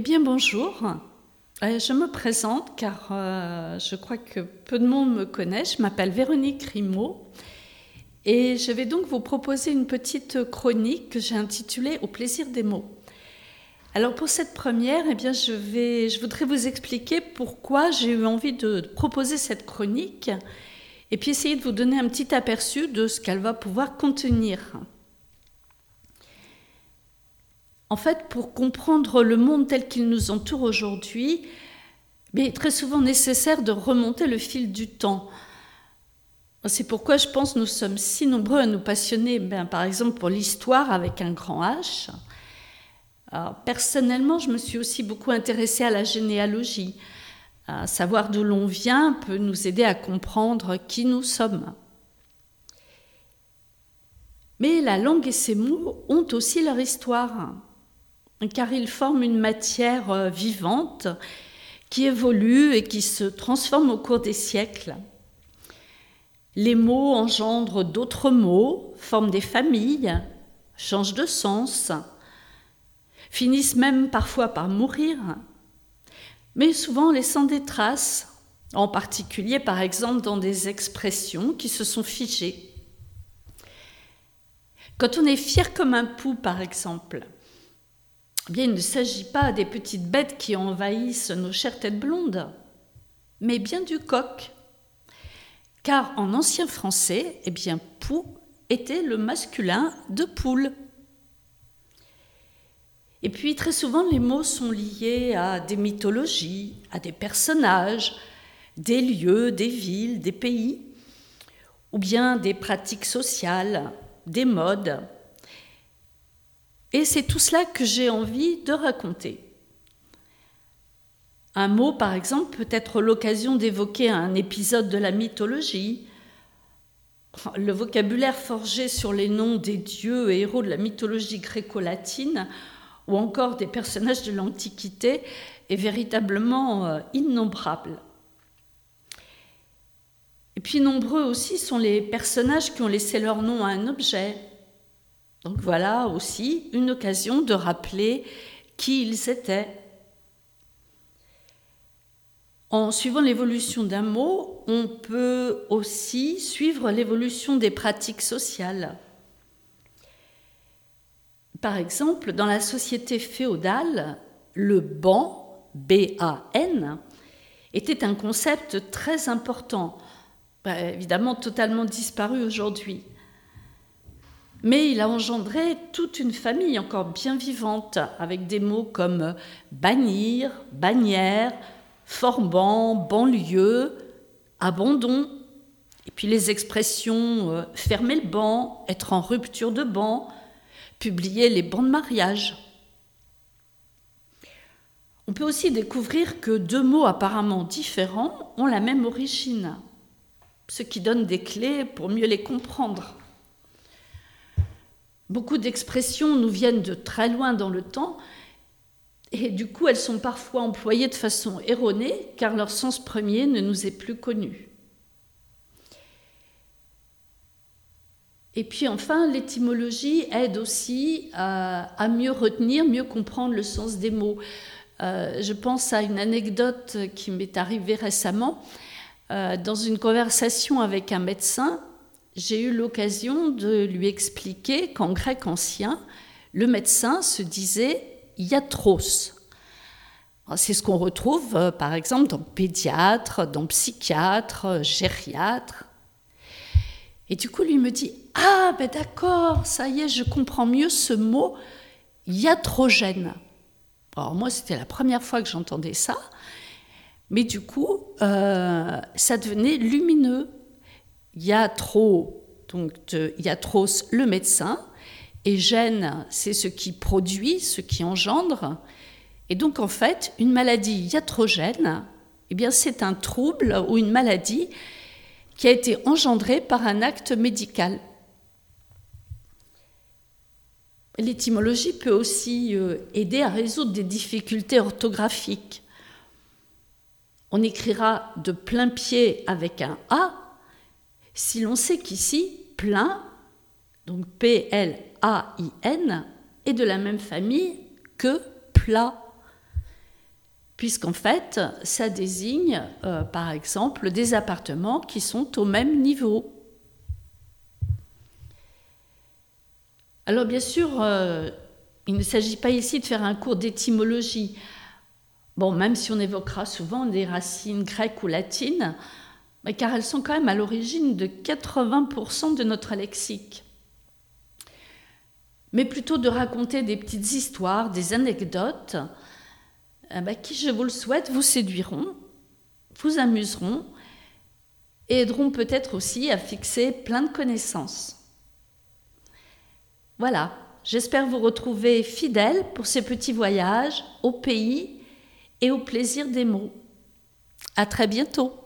bonjour. Euh, je me présente car euh, je crois que peu de monde me connaît. Je m'appelle Véronique Rimaud et je vais donc vous proposer une petite chronique que j'ai intitulée Au plaisir des mots. Alors pour cette première, eh bien je, vais, je voudrais vous expliquer pourquoi j'ai eu envie de proposer cette chronique et puis essayer de vous donner un petit aperçu de ce qu'elle va pouvoir contenir. En fait, pour comprendre le monde tel qu'il nous entoure aujourd'hui, il est très souvent nécessaire de remonter le fil du temps. C'est pourquoi je pense que nous sommes si nombreux à nous passionner, ben, par exemple, pour l'histoire avec un grand H. personnellement, je me suis aussi beaucoup intéressée à la généalogie. Savoir d'où l'on vient peut nous aider à comprendre qui nous sommes. Mais la langue et ses mots ont aussi leur histoire car ils forment une matière euh, vivante qui évolue et qui se transforme au cours des siècles. Les mots engendrent d'autres mots, forment des familles, changent de sens, finissent même parfois par mourir, mais souvent laissant des traces, en particulier par exemple dans des expressions qui se sont figées. Quand on est fier comme un pou, par exemple, il ne s'agit pas des petites bêtes qui envahissent nos chères têtes blondes, mais bien du coq. Car en ancien français, eh bien, pou était le masculin de poule. Et puis très souvent, les mots sont liés à des mythologies, à des personnages, des lieux, des villes, des pays, ou bien des pratiques sociales, des modes. Et c'est tout cela que j'ai envie de raconter. Un mot, par exemple, peut être l'occasion d'évoquer un épisode de la mythologie. Le vocabulaire forgé sur les noms des dieux et héros de la mythologie gréco-latine ou encore des personnages de l'Antiquité est véritablement euh, innombrable. Et puis nombreux aussi sont les personnages qui ont laissé leur nom à un objet, donc voilà aussi une occasion de rappeler qui ils étaient. En suivant l'évolution d'un mot, on peut aussi suivre l'évolution des pratiques sociales. Par exemple, dans la société féodale, le ban, B-A-N, était un concept très important, bah, évidemment totalement disparu aujourd'hui mais il a engendré toute une famille encore bien vivante, avec des mots comme bannir, bannière, forban, banlieue, abandon, et puis les expressions euh, fermer le banc, être en rupture de banc, publier les bancs de mariage. On peut aussi découvrir que deux mots apparemment différents ont la même origine, ce qui donne des clés pour mieux les comprendre. Beaucoup d'expressions nous viennent de très loin dans le temps et du coup elles sont parfois employées de façon erronée car leur sens premier ne nous est plus connu. Et puis enfin, l'étymologie aide aussi à, mieux retenir, mieux comprendre le sens des mots. Euh, je pense à une anecdote qui m'est arrivée récemment. Euh, dans une conversation avec un médecin, j'ai eu l'occasion de lui expliquer qu'en grec ancien, le médecin se disait iatros. C'est ce qu'on retrouve euh, par exemple dans pédiatre, dans psychiatre, gériatre. Et du coup, lui me dit Ah, ben d'accord, ça y est, je comprends mieux ce mot iatrogène. Alors, moi, c'était la première fois que j'entendais ça, mais du coup, euh, ça devenait lumineux trop donc Iatros, le médecin, et gène, c'est ce qui produit, ce qui engendre. Et donc, en fait, une maladie iatrogène, eh bien, c'est un trouble ou une maladie qui a été engendrée par un acte médical. L'étymologie peut aussi euh, aider à résoudre des difficultés orthographiques. On écrira de plein pied avec un A si l'on sait qu'ici, plein, donc P-L-A-I-N, est de la même famille que plat. puisqu'en fait, ça désigne, euh, par exemple, des appartements qui sont au même niveau. Alors bien sûr, euh, il ne s'agit pas ici de faire un cours d'étymologie. Bon, même si on évoquera souvent des racines grecques ou latines, car elles sont quand même à l'origine de 80% de notre lexique. Mais plutôt de raconter des petites histoires, des anecdotes, eh ben, qui, je vous le souhaite, vous séduiront, vous amuseront et aideront peut-être aussi à fixer plein de connaissances. Voilà, j'espère vous retrouver fidèle pour ces petits voyages au pays et au plaisir des mots. À très bientôt!